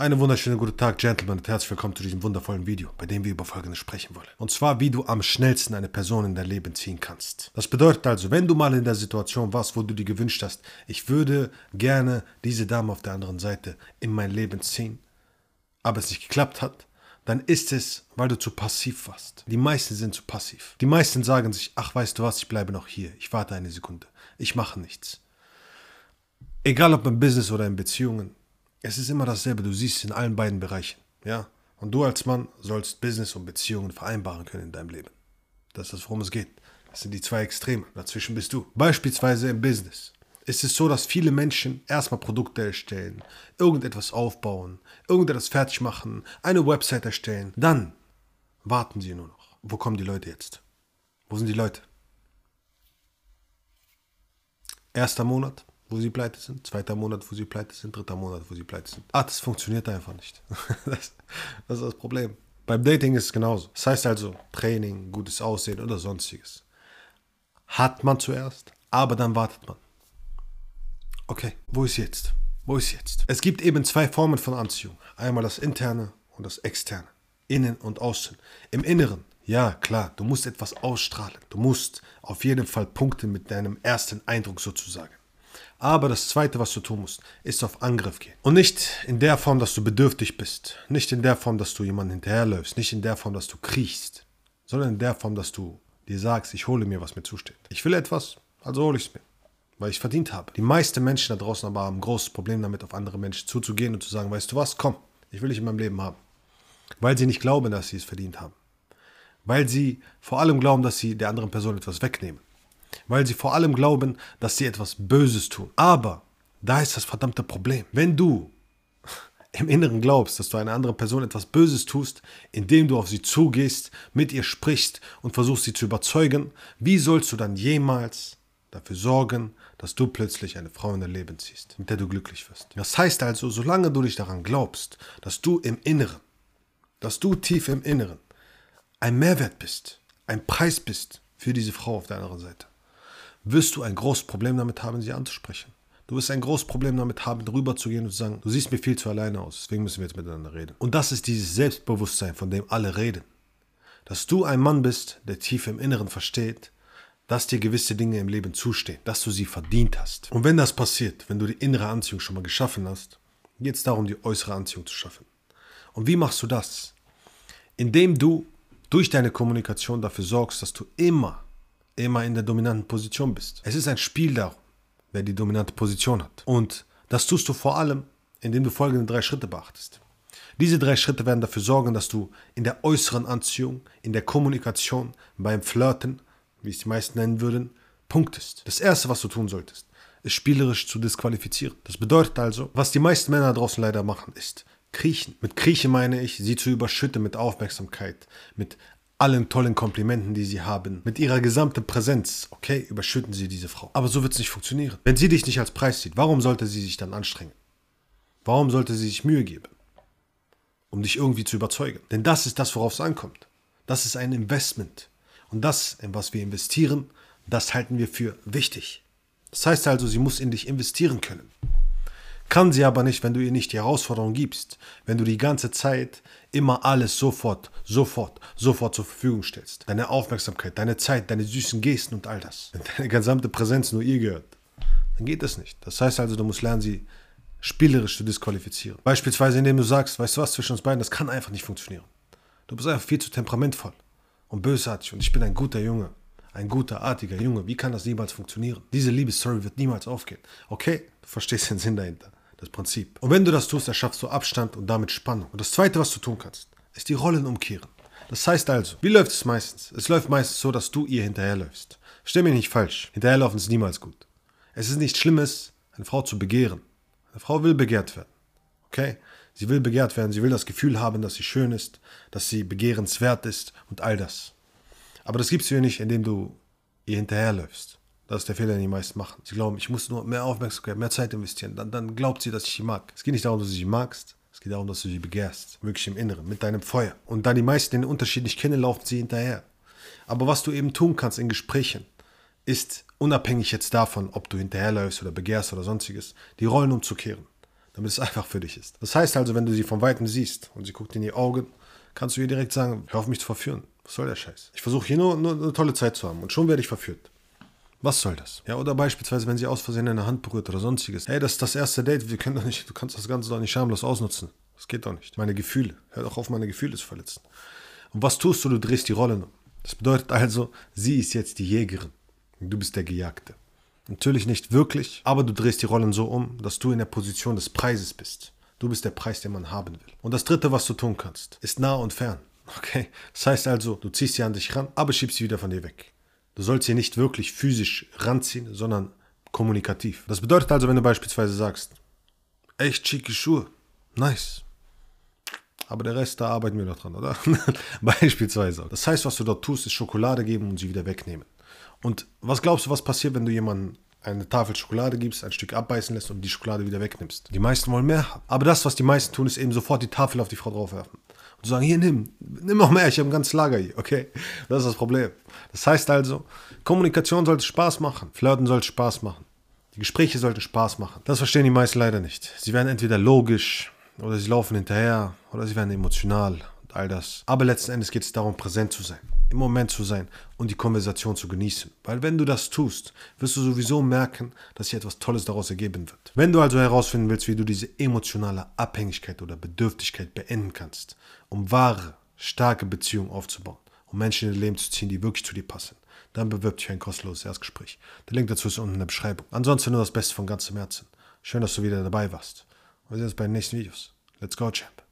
Einen wunderschönen guten Tag, Gentlemen, und herzlich willkommen zu diesem wundervollen Video, bei dem wir über Folgendes sprechen wollen. Und zwar, wie du am schnellsten eine Person in dein Leben ziehen kannst. Das bedeutet also, wenn du mal in der Situation warst, wo du dir gewünscht hast, ich würde gerne diese Dame auf der anderen Seite in mein Leben ziehen, aber es nicht geklappt hat, dann ist es, weil du zu passiv warst. Die meisten sind zu passiv. Die meisten sagen sich, ach weißt du was, ich bleibe noch hier, ich warte eine Sekunde, ich mache nichts. Egal ob im Business oder in Beziehungen, es ist immer dasselbe, du siehst in allen beiden Bereichen, ja? Und du als Mann sollst Business und Beziehungen vereinbaren können in deinem Leben. Das ist das, worum es geht. Das sind die zwei Extreme. Dazwischen bist du. Beispielsweise im Business ist es so, dass viele Menschen erstmal Produkte erstellen, irgendetwas aufbauen, irgendetwas fertig machen, eine Website erstellen. Dann warten sie nur noch. Wo kommen die Leute jetzt? Wo sind die Leute? Erster Monat, wo sie pleite sind, zweiter Monat, wo sie pleite sind, dritter Monat, wo sie pleite sind. Ah, das funktioniert einfach nicht. das, das ist das Problem. Beim Dating ist es genauso. Das heißt also Training, gutes Aussehen oder sonstiges. Hat man zuerst, aber dann wartet man. Okay, wo ist jetzt? Wo ist jetzt? Es gibt eben zwei Formen von Anziehung. Einmal das interne und das externe. Innen und außen. Im Inneren, ja klar, du musst etwas ausstrahlen. Du musst auf jeden Fall punkten mit deinem ersten Eindruck sozusagen. Aber das Zweite, was du tun musst, ist auf Angriff gehen. Und nicht in der Form, dass du bedürftig bist. Nicht in der Form, dass du jemanden hinterherläufst. Nicht in der Form, dass du kriechst. Sondern in der Form, dass du dir sagst, ich hole mir, was mir zusteht. Ich will etwas, also hole ich es mir. Weil ich verdient habe. Die meisten Menschen da draußen aber haben ein großes Problem damit, auf andere Menschen zuzugehen und zu sagen, weißt du was, komm, ich will dich in meinem Leben haben. Weil sie nicht glauben, dass sie es verdient haben. Weil sie vor allem glauben, dass sie der anderen Person etwas wegnehmen weil sie vor allem glauben, dass sie etwas Böses tun. Aber da ist das verdammte Problem. Wenn du im Inneren glaubst, dass du einer anderen Person etwas Böses tust, indem du auf sie zugehst, mit ihr sprichst und versuchst sie zu überzeugen, wie sollst du dann jemals dafür sorgen, dass du plötzlich eine Frau in dein Leben ziehst, mit der du glücklich wirst? Das heißt also, solange du dich daran glaubst, dass du im Inneren, dass du tief im Inneren ein Mehrwert bist, ein Preis bist für diese Frau auf der anderen Seite, wirst du ein großes Problem damit haben, sie anzusprechen. Du wirst ein großes Problem damit haben, rüberzugehen und zu sagen, du siehst mir viel zu alleine aus, deswegen müssen wir jetzt miteinander reden. Und das ist dieses Selbstbewusstsein, von dem alle reden. Dass du ein Mann bist, der tief im Inneren versteht, dass dir gewisse Dinge im Leben zustehen, dass du sie verdient hast. Und wenn das passiert, wenn du die innere Anziehung schon mal geschaffen hast, geht es darum, die äußere Anziehung zu schaffen. Und wie machst du das? Indem du durch deine Kommunikation dafür sorgst, dass du immer immer in der dominanten Position bist. Es ist ein Spiel darum, wer die dominante Position hat. Und das tust du vor allem, indem du folgende drei Schritte beachtest. Diese drei Schritte werden dafür sorgen, dass du in der äußeren Anziehung, in der Kommunikation, beim Flirten, wie es die meisten nennen würden, punktest. Das erste, was du tun solltest, ist spielerisch zu disqualifizieren. Das bedeutet also, was die meisten Männer draußen leider machen, ist kriechen. Mit kriechen meine ich, sie zu überschütten mit Aufmerksamkeit, mit allen tollen Komplimenten, die sie haben, mit ihrer gesamten Präsenz, okay, überschütten sie diese Frau. Aber so wird es nicht funktionieren. Wenn sie dich nicht als Preis sieht, warum sollte sie sich dann anstrengen? Warum sollte sie sich Mühe geben? Um dich irgendwie zu überzeugen. Denn das ist das, worauf es ankommt. Das ist ein Investment. Und das, in was wir investieren, das halten wir für wichtig. Das heißt also, sie muss in dich investieren können. Kann sie aber nicht, wenn du ihr nicht die Herausforderung gibst, wenn du die ganze Zeit immer alles sofort, sofort, sofort zur Verfügung stellst. Deine Aufmerksamkeit, deine Zeit, deine süßen Gesten und all das. Wenn deine gesamte Präsenz nur ihr gehört, dann geht das nicht. Das heißt also, du musst lernen, sie spielerisch zu disqualifizieren. Beispielsweise, indem du sagst, weißt du was, zwischen uns beiden, das kann einfach nicht funktionieren. Du bist einfach viel zu temperamentvoll und bösartig und ich bin ein guter Junge. Ein guter, artiger Junge. Wie kann das niemals funktionieren? Diese Liebesstory wird niemals aufgehen. Okay, du verstehst den Sinn dahinter das Prinzip. Und wenn du das tust, erschaffst du Abstand und damit Spannung. Und das Zweite, was du tun kannst, ist die Rollen umkehren. Das heißt also, wie läuft es meistens? Es läuft meistens so, dass du ihr hinterherläufst. Stell mir nicht falsch, hinterherlaufen ist niemals gut. Es ist nichts Schlimmes, eine Frau zu begehren. Eine Frau will begehrt werden. Okay? Sie will begehrt werden, sie will das Gefühl haben, dass sie schön ist, dass sie begehrenswert ist und all das. Aber das gibst du ihr nicht, indem du ihr hinterherläufst. Das ist der Fehler, den die meisten machen. Sie glauben, ich muss nur mehr Aufmerksamkeit, mehr Zeit investieren. Dann, dann glaubt sie, dass ich sie mag. Es geht nicht darum, dass du sie magst. Es geht darum, dass du sie begehrst. Wirklich im Inneren, mit deinem Feuer. Und da die meisten den Unterschied nicht kennen, laufen sie hinterher. Aber was du eben tun kannst in Gesprächen, ist unabhängig jetzt davon, ob du hinterherläufst oder begehrst oder sonstiges, die Rollen umzukehren. damit es einfach für dich ist. Das heißt also, wenn du sie von Weitem siehst und sie guckt in die Augen, kannst du ihr direkt sagen, hör auf mich zu verführen. Was soll der Scheiß? Ich versuche hier nur, nur eine tolle Zeit zu haben und schon werde ich verführt. Was soll das? Ja, oder beispielsweise, wenn sie aus Versehen eine Hand berührt oder sonstiges. Hey, das ist das erste Date, wir können doch nicht, du kannst das Ganze doch nicht schamlos ausnutzen. Das geht doch nicht. Meine Gefühle. Hör doch auf, meine Gefühle zu verletzen. Und was tust du? Du drehst die Rollen um. Das bedeutet also, sie ist jetzt die Jägerin. Du bist der Gejagte. Natürlich nicht wirklich, aber du drehst die Rollen so um, dass du in der Position des Preises bist. Du bist der Preis, den man haben will. Und das dritte, was du tun kannst, ist nah und fern. Okay? Das heißt also, du ziehst sie an dich ran, aber schiebst sie wieder von dir weg. Du sollst sie nicht wirklich physisch ranziehen, sondern kommunikativ. Das bedeutet also, wenn du beispielsweise sagst, echt schicke Schuhe, nice. Aber der Rest, da arbeiten wir noch dran, oder? beispielsweise. Das heißt, was du dort tust, ist Schokolade geben und sie wieder wegnehmen. Und was glaubst du, was passiert, wenn du jemandem eine Tafel Schokolade gibst, ein Stück abbeißen lässt und die Schokolade wieder wegnimmst? Die meisten wollen mehr haben. Aber das, was die meisten tun, ist eben sofort die Tafel auf die Frau draufwerfen. Und sagen, hier, nimm, nimm noch mehr, ich habe ein ganzes Lager hier, okay? Das ist das Problem. Das heißt also, Kommunikation sollte Spaß machen, Flirten sollte Spaß machen. Die Gespräche sollten Spaß machen. Das verstehen die meisten leider nicht. Sie werden entweder logisch oder sie laufen hinterher oder sie werden emotional und all das. Aber letzten Endes geht es darum, präsent zu sein im Moment zu sein und die Konversation zu genießen. Weil wenn du das tust, wirst du sowieso merken, dass sich etwas Tolles daraus ergeben wird. Wenn du also herausfinden willst, wie du diese emotionale Abhängigkeit oder Bedürftigkeit beenden kannst, um wahre, starke Beziehungen aufzubauen, um Menschen in dein Leben zu ziehen, die wirklich zu dir passen, dann bewirb dich für ein kostenloses Erstgespräch. Der Link dazu ist unten in der Beschreibung. Ansonsten nur das Beste von ganzem Herzen. Schön, dass du wieder dabei warst. Wir sehen uns bei den nächsten Videos. Let's go, Champ.